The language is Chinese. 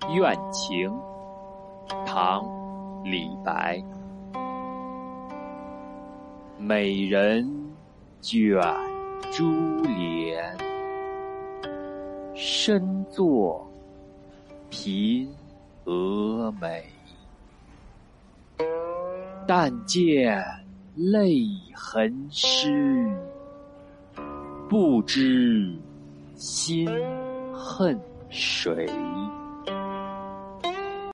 《怨情》，唐·李白。美人卷珠帘，身坐颦蛾眉。但见泪痕湿，不知心恨谁。